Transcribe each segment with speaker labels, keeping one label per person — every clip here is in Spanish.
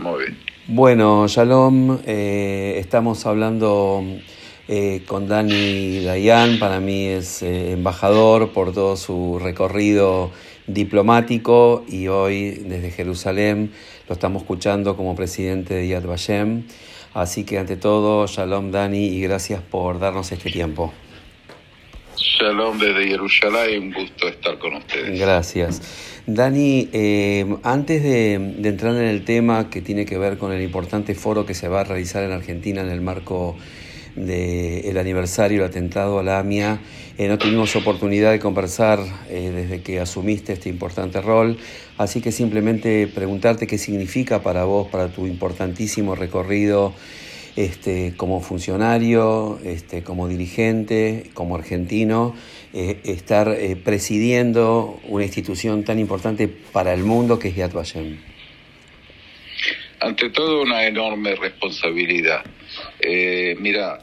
Speaker 1: Muy bien.
Speaker 2: Bueno, Shalom, eh, estamos hablando eh, con Dani Dayan, para mí es eh, embajador por todo su recorrido diplomático y hoy desde Jerusalén lo estamos escuchando como presidente de Yad Vashem. Así que ante todo, Shalom Dani y gracias por darnos este tiempo.
Speaker 1: Shalom desde Jerusalén, un gusto estar con ustedes.
Speaker 2: Gracias. Dani, eh, antes de, entrar en el tema que tiene que ver con el importante foro que se va a realizar en Argentina en el marco del aniversario del atentado a la AMIA, eh, no tuvimos oportunidad de conversar eh, desde que asumiste este importante rol, así que simplemente preguntarte qué significa para vos, para tu importantísimo recorrido este, como funcionario, este, como dirigente, como argentino, eh, estar eh, presidiendo una institución tan importante para el mundo que es Yad Vashem?
Speaker 1: Ante todo, una enorme responsabilidad. Eh, mira,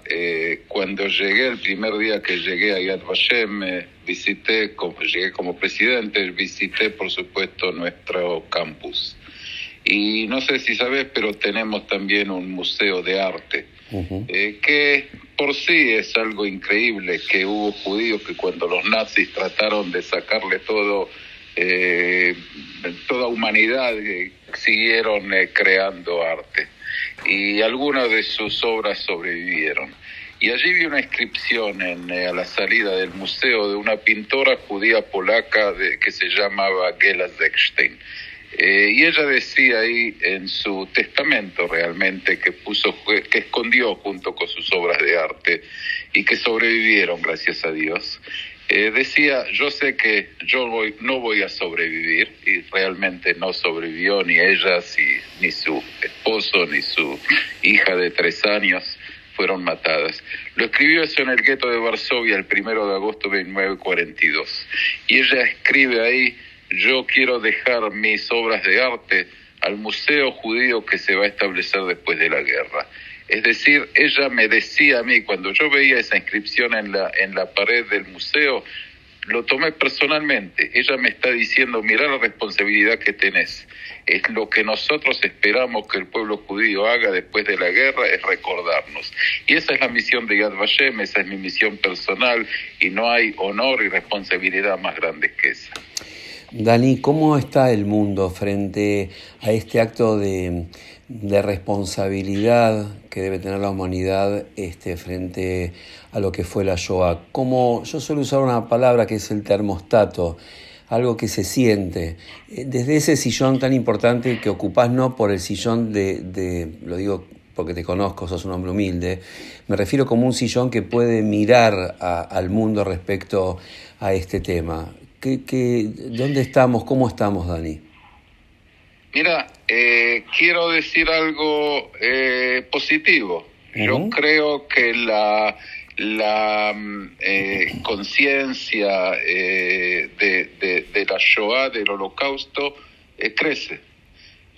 Speaker 1: cuando llegué, el primer día que llegué a Yad Vashem, visité, como, llegué como presidente, visité, por supuesto, nuestro campus. Y no sé si sabes, pero tenemos también un museo de arte, eh, que por sí es algo increíble, que hubo judíos que cuando los nazis trataron de sacarle todo, eh, toda humanidad, eh, siguieron creando arte. Y algunas de sus obras sobrevivieron. Y allí vi una inscripción en, a la salida del museo de una pintora judía polaca de, que se llamaba Gela Zekstein eh, y ella decía ahí en su testamento realmente que puso, que escondió junto con sus obras de arte y que sobrevivieron, gracias a Dios. Eh, decía, yo sé que yo voy, no voy a sobrevivir y realmente no sobrevivió ni ella, ni su esposo, ni su hija de tres años fueron matadas. Lo escribió eso en el gueto de Varsovia el primero de agosto de 1942. Y ella escribe ahí, yo quiero dejar mis obras de arte al museo judío que se va a establecer después de la guerra. Es decir, ella me decía a mí, cuando yo veía esa inscripción en la, en la pared del museo, lo tomé personalmente. Ella me está diciendo, mira la responsabilidad que tenés. Es lo que nosotros esperamos que el pueblo judío haga después de la guerra, es recordarnos. Y esa es la misión de Yad Vashem, esa es mi misión personal, y no hay honor y responsabilidad más grandes que esa.
Speaker 2: Dani, ¿cómo está el mundo frente a este acto de, responsabilidad que debe tener la humanidad este, frente a lo que fue la Shoah? Como yo suelo usar una palabra que es el termostato, algo que se siente. Eh, desde ese sillón tan importante que ocupás, no por el sillón de, lo digo porque te conozco, sos un hombre humilde, me refiero como un sillón que puede mirar al mundo respecto a este tema. ¿Qué, dónde estamos? ¿Cómo estamos, Dani?
Speaker 1: Mira, eh, quiero decir algo eh, positivo. Yo creo que la, la mm, eh, conciencia de, de, la Shoah, del holocausto, crece.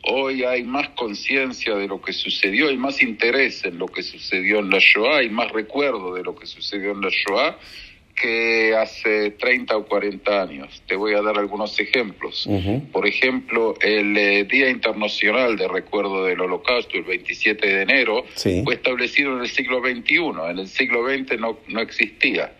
Speaker 1: Hoy hay más conciencia de lo que sucedió, hay más interés en lo que sucedió en la Shoah, hay más recuerdo de lo que sucedió en la Shoah que hace 30 o 40 años. Te voy a dar algunos ejemplos. Por ejemplo, el eh, Día Internacional de Recuerdo del Holocausto, el 27 de enero, fue establecido en el siglo XXI. En el siglo XX no, no existía.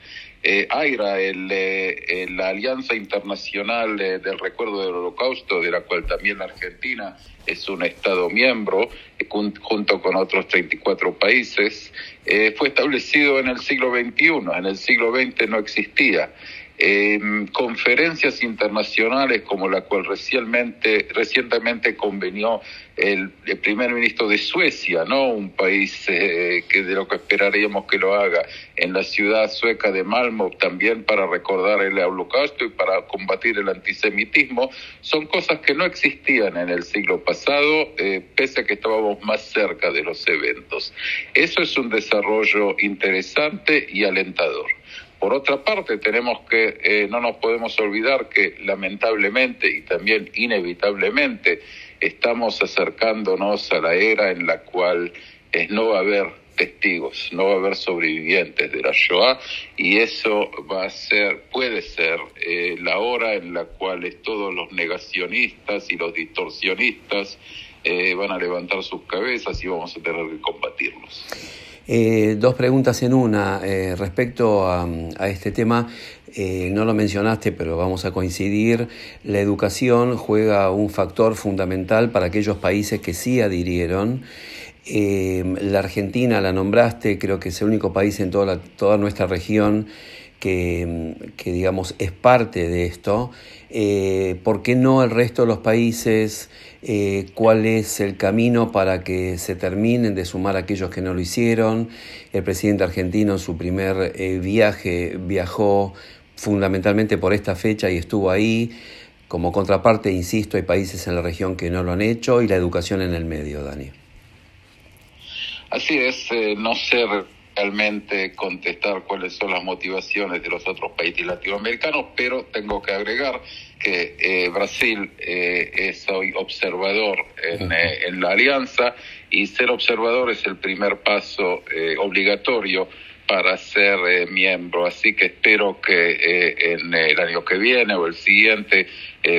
Speaker 1: Eh, AIRA, el, eh, la Alianza Internacional del Recuerdo del Holocausto, de la cual también la Argentina es un Estado miembro, eh, junto con otros 34 países, eh, fue establecido en el siglo XXI, en el siglo XX no existía. Em, conferencias internacionales como la cual recientemente, recientemente convenió el, primer ministro de Suecia, ¿no? Un país eh, que de lo que esperaríamos que lo haga en la ciudad sueca de Malmö también para recordar el holocausto y para combatir el antisemitismo, son cosas que no existían en el siglo pasado, eh, pese a que estábamos más cerca de los eventos. Eso es un desarrollo interesante y alentador. Por otra parte, tenemos que, eh, no nos podemos olvidar que lamentablemente y también inevitablemente estamos acercándonos a la era en la cual eh, no va a haber testigos, no va a haber sobrevivientes de la Shoah y eso va a ser, puede ser eh, la hora en la cual todos los negacionistas y los distorsionistas van a levantar sus cabezas y vamos a tener que combatirlos.
Speaker 2: Eh, dos preguntas en una. Eh, respecto a, este tema, eh, no lo mencionaste, pero vamos a coincidir. La educación juega un factor fundamental para aquellos países que sí adhirieron. la Argentina la nombraste, creo que es el único país en toda nuestra región que, digamos, es parte de esto. ¿Por qué no el resto de los países? Eh, cuál es el camino para que se terminen de sumar aquellos que no lo hicieron. El presidente argentino en su primer eh, viaje viajó fundamentalmente por esta fecha y estuvo ahí. Como contraparte, insisto, hay países en la región que no lo han hecho y la educación en el medio, Dani.
Speaker 1: Así es, eh, no sé realmente contestar cuáles son las motivaciones de los otros países latinoamericanos, pero tengo que agregar que eh, Brasil eh, es hoy observador en, eh, en, la alianza y ser observador es el primer paso obligatorio para ser miembro. Así que espero que en el año que viene o el siguiente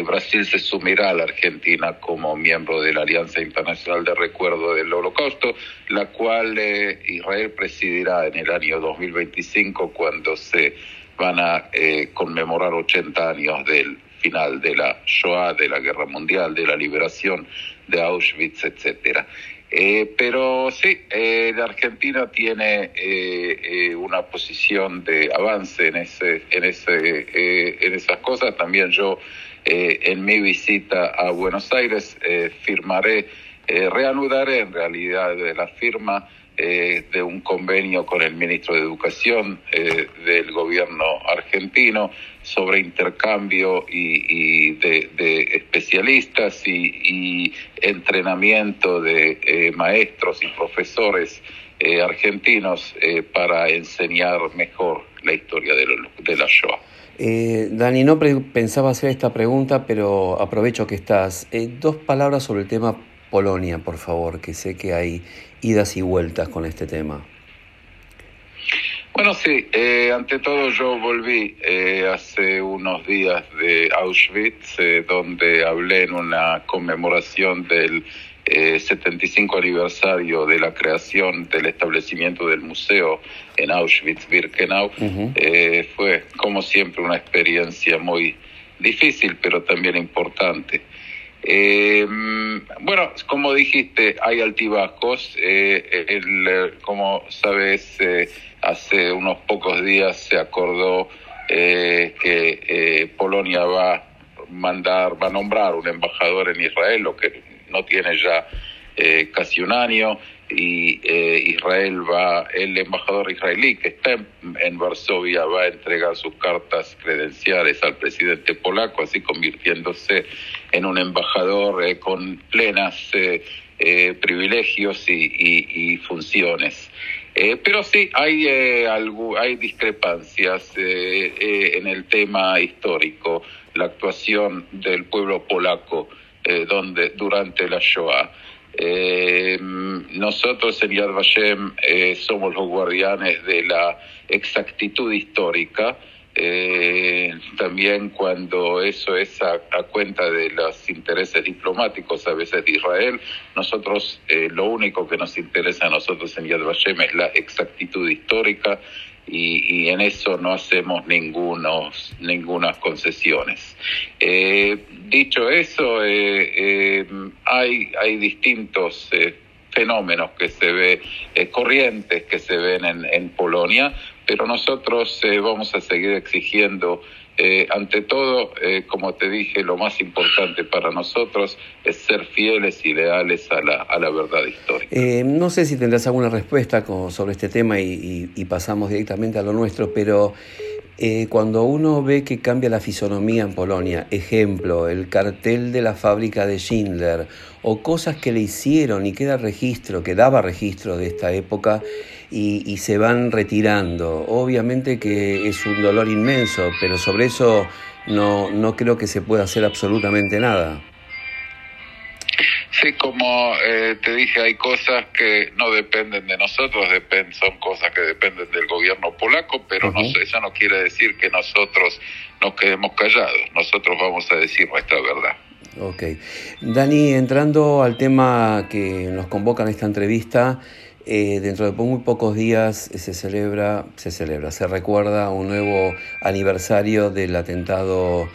Speaker 1: Brasil se sumirá a la Argentina como miembro de la Alianza Internacional de Recuerdo del Holocausto, la cual Israel presidirá en el año 2025 cuando se van a conmemorar 80 años del final de la Shoah, de la Guerra Mundial, de la liberación de Auschwitz, etcétera. Eh, pero sí, eh, la Argentina tiene eh, una posición de avance en ese, en ese, en esas cosas. También yo en mi visita a Buenos Aires firmaré, reanudaré en realidad la firma eh, de un convenio con el ministro de Educación eh, del gobierno argentino sobre intercambio y, de, especialistas y, entrenamiento de eh, maestros y profesores argentinos para enseñar mejor la historia de, de la Shoah.
Speaker 2: Dani, no pensaba hacer esta pregunta, pero aprovecho que estás. dos palabras sobre el tema Polonia, por favor, que sé que hay idas y vueltas con este tema.
Speaker 1: Bueno, sí, eh, ante todo yo volví eh, hace unos días de Auschwitz, eh, donde hablé en una conmemoración del 75 aniversario de la creación del establecimiento del museo en Auschwitz-Birkenau. fue, como siempre, una experiencia muy difícil, pero también importante. Eh, bueno, como dijiste, hay altibajos. Eh, el, como sabes, eh, hace unos pocos días se acordó eh, que eh, Polonia va a mandar, va a nombrar un embajador en Israel, lo que no tiene ya casi un año y eh, Israel va, el embajador israelí que está en, Varsovia va a entregar sus cartas credenciales al presidente polaco, así convirtiéndose en un embajador eh, con plenas eh, privilegios y, funciones. pero sí, hay, hay discrepancias en el tema histórico, la actuación del pueblo polaco donde, durante la Shoah. Eh, nosotros en Yad Vashem eh, somos los guardianes de la exactitud histórica. Eh, también cuando eso es a, cuenta de los intereses diplomáticos a veces de Israel, nosotros eh, lo único que nos interesa a nosotros en Yad Vashem es la exactitud histórica y, en eso no hacemos ningunos, ninguna concesiones. Eh, dicho eso, eh, eh, hay, hay distintos fenómenos que se ve, corrientes que se ven en, en Polonia, pero nosotros vamos a seguir exigiendo eh, ante todo, eh, como te dije, lo más importante para nosotros es ser fieles y leales a la, a la verdad histórica.
Speaker 2: Eh, no sé si tendrás alguna respuesta sobre este tema y, pasamos directamente a lo nuestro, pero cuando uno ve que cambia la fisonomía en Polonia, ejemplo, el cartel de la fábrica de Schindler, o cosas que le hicieron y queda registro, que daba registro de esta época, y, se van retirando. Obviamente que es un dolor inmenso, pero sobre eso no, no creo que se pueda hacer absolutamente nada.
Speaker 1: Sí, como eh, te dije, hay cosas que no dependen de nosotros, dependen, son cosas que dependen del gobierno polaco, pero no, eso no quiere decir que nosotros nos quedemos callados, nosotros vamos a decir nuestra verdad.
Speaker 2: Ok. Dani, entrando al tema que nos convoca en esta entrevista, eh, dentro de muy pocos días se celebra, se celebra, se recuerda un nuevo aniversario del atentado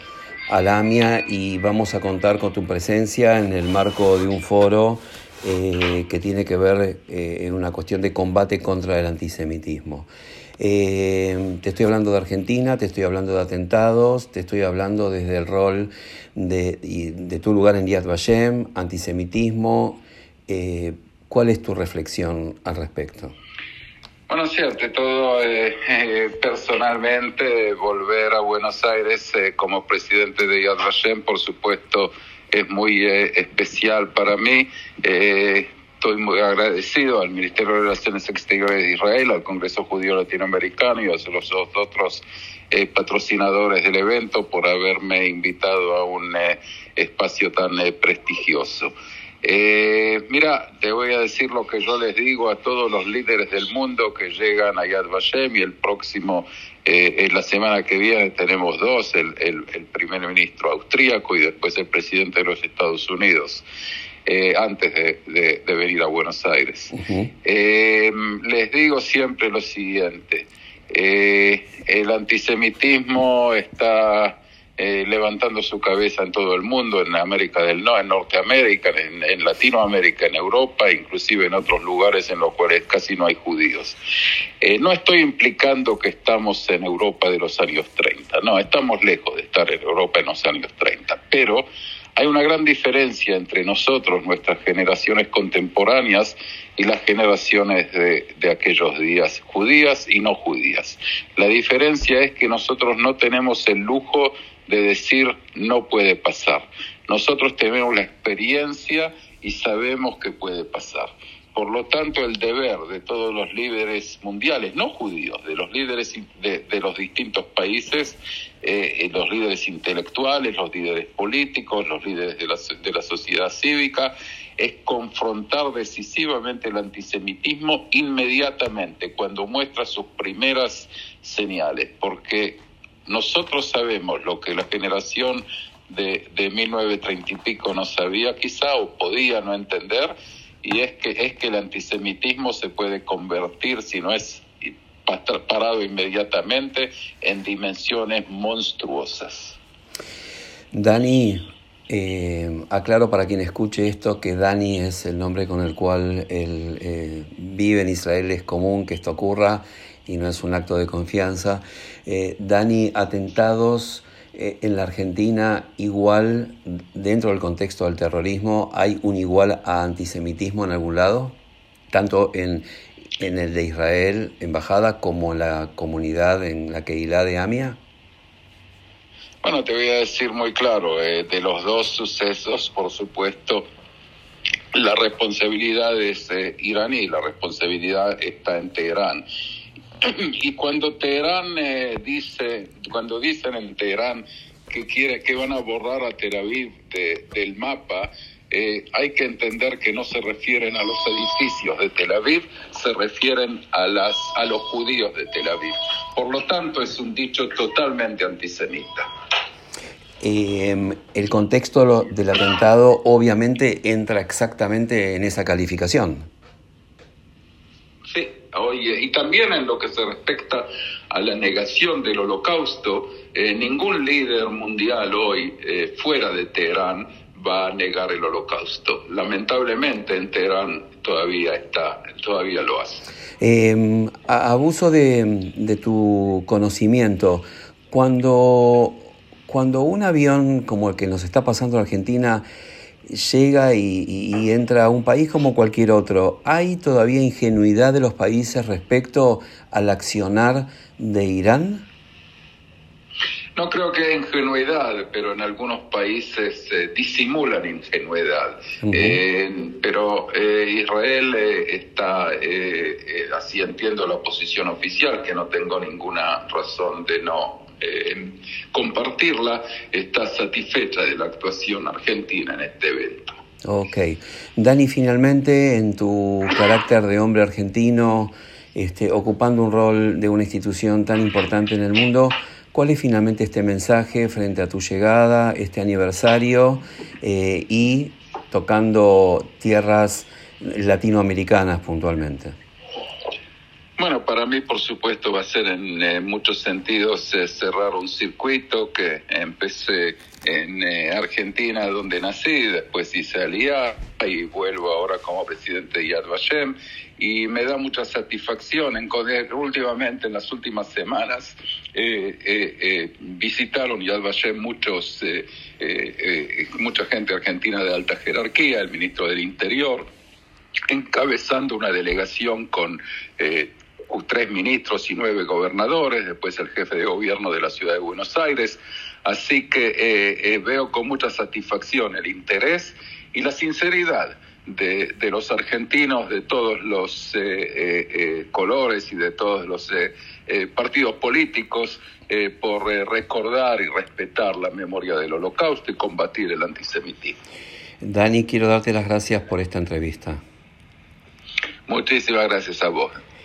Speaker 2: a AMIA y vamos a contar con tu presencia en el marco de un foro eh, que tiene que ver eh, una cuestión de combate contra el antisemitismo. te estoy hablando de Argentina, te estoy hablando de atentados, te estoy hablando desde el rol de, de tu lugar en Yad Vashem, antisemitismo. ¿Cuál es tu reflexión al respecto?
Speaker 1: Bueno, cierto, todo eh, eh, personalmente, volver a Buenos Aires eh, como presidente de Yad Vashem, por supuesto, es muy especial para mí. estoy muy agradecido al Ministerio de Relaciones Exteriores de Israel, al Congreso Judío Latinoamericano y a los otros patrocinadores del evento por haberme invitado a un espacio tan prestigioso. Eh, mira, te voy a decir lo que yo les digo a todos los líderes del mundo que llegan a Yad Vashem y el próximo, eh, en la semana que viene tenemos dos, el, el, primer ministro austríaco y después el presidente de los Estados Unidos. Eh, antes de, venir a Buenos Aires. Eh, les digo siempre lo siguiente, el antisemitismo está eh, levantando su cabeza en todo el mundo, en América del Norte, en Norteamérica, en, Latinoamérica, en Europa, inclusive en otros lugares en los cuales casi no hay judíos. Eh, no estoy implicando que estamos en Europa de los años 30, no, estamos lejos de estar en Europa en los años 30, pero hay una gran diferencia entre nosotros, nuestras generaciones contemporáneas, y las generaciones de, de, aquellos días, judías y no judías. La diferencia es que nosotros no tenemos el lujo de decir no puede pasar. Nosotros tenemos la experiencia y sabemos que puede pasar. Por lo tanto, el deber de todos los líderes mundiales, no judíos, de los líderes de, los distintos países, eh, eh, los líderes intelectuales, los líderes políticos, los líderes de la, de la sociedad cívica, es confrontar decisivamente el antisemitismo inmediatamente, cuando muestra sus primeras señales, porque nosotros sabemos lo que la generación de, de 1930 y pico no sabía quizá o podía no entender, y es que, es que el antisemitismo se puede convertir, si no es parado inmediatamente, en dimensiones monstruosas.
Speaker 2: Dani, eh, aclaro para quien escuche esto que Dani es el nombre con el cual él eh, vive en Israel, es común que esto ocurra y no es un acto de confianza. Eh, Dani, atentados eh, en la Argentina igual, dentro del contexto del terrorismo, ¿hay un igual a antisemitismo en algún lado? Tanto en, en el de Israel, embajada, como en la comunidad, en la Keilah de Amia?
Speaker 1: Bueno, te voy a decir muy claro, eh, de los dos sucesos, por supuesto, la responsabilidad es iraní, la responsabilidad está en Teherán. y cuando Teherán eh, dice, cuando dicen en Teherán que quiere, que van a borrar a Tel Aviv del mapa, eh, hay que entender que no se refieren a los edificios de Tel Aviv, se refieren a las a los judíos de Tel Aviv. Por lo tanto, es un dicho totalmente antisemita.
Speaker 2: Em, el contexto del atentado obviamente entra exactamente en esa calificación.
Speaker 1: Oye, y también en lo que se respecta a la negación del holocausto, eh, ningún líder mundial hoy eh, fuera de Teherán va a negar el holocausto. Lamentablemente en Teherán todavía está, todavía lo hace.
Speaker 2: Eh, abuso de, de, tu conocimiento, cuando, cuando un avión como el que nos está pasando en Argentina llega y, entra a un país como cualquier otro. ¿Hay todavía ingenuidad de los países respecto al accionar de Irán?
Speaker 1: No creo que haya ingenuidad, pero en algunos países eh, disimulan ingenuidad. Eh, pero eh, Israel está, así entiendo la posición oficial, que no tengo ninguna razón de no eh, compartirla, está satisfecha de la actuación argentina en este evento.
Speaker 2: Ok. Dani, finalmente, en tu carácter de hombre argentino, este, ocupando un rol de una institución tan importante en el mundo, ¿Cuál es finalmente este mensaje frente a tu llegada, este aniversario y tocando tierras latinoamericanas puntualmente?
Speaker 1: Bueno, para mí, por supuesto, va a ser en muchos sentidos eh, cerrar un circuito que empecé en eh, Argentina, donde nací, después hice aliá y vuelvo ahora como presidente de Yad Vashem. Y me da mucha satisfacción en últimamente, en las últimas semanas, eh, visitaron Yad Vashem muchos, mucha gente argentina de alta jerarquía, el ministro del Interior, encabezando una delegación con tres ministros y nueve gobernadores, después el jefe de gobierno de la ciudad de Buenos Aires. Así que eh, eh, veo con mucha satisfacción el interés y la sinceridad de, los argentinos de todos los eh, colores y de todos los partidos políticos por recordar y respetar la memoria del holocausto y combatir el antisemitismo.
Speaker 2: Dani, quiero darte las gracias por esta entrevista.
Speaker 1: Muchísimas gracias a vos.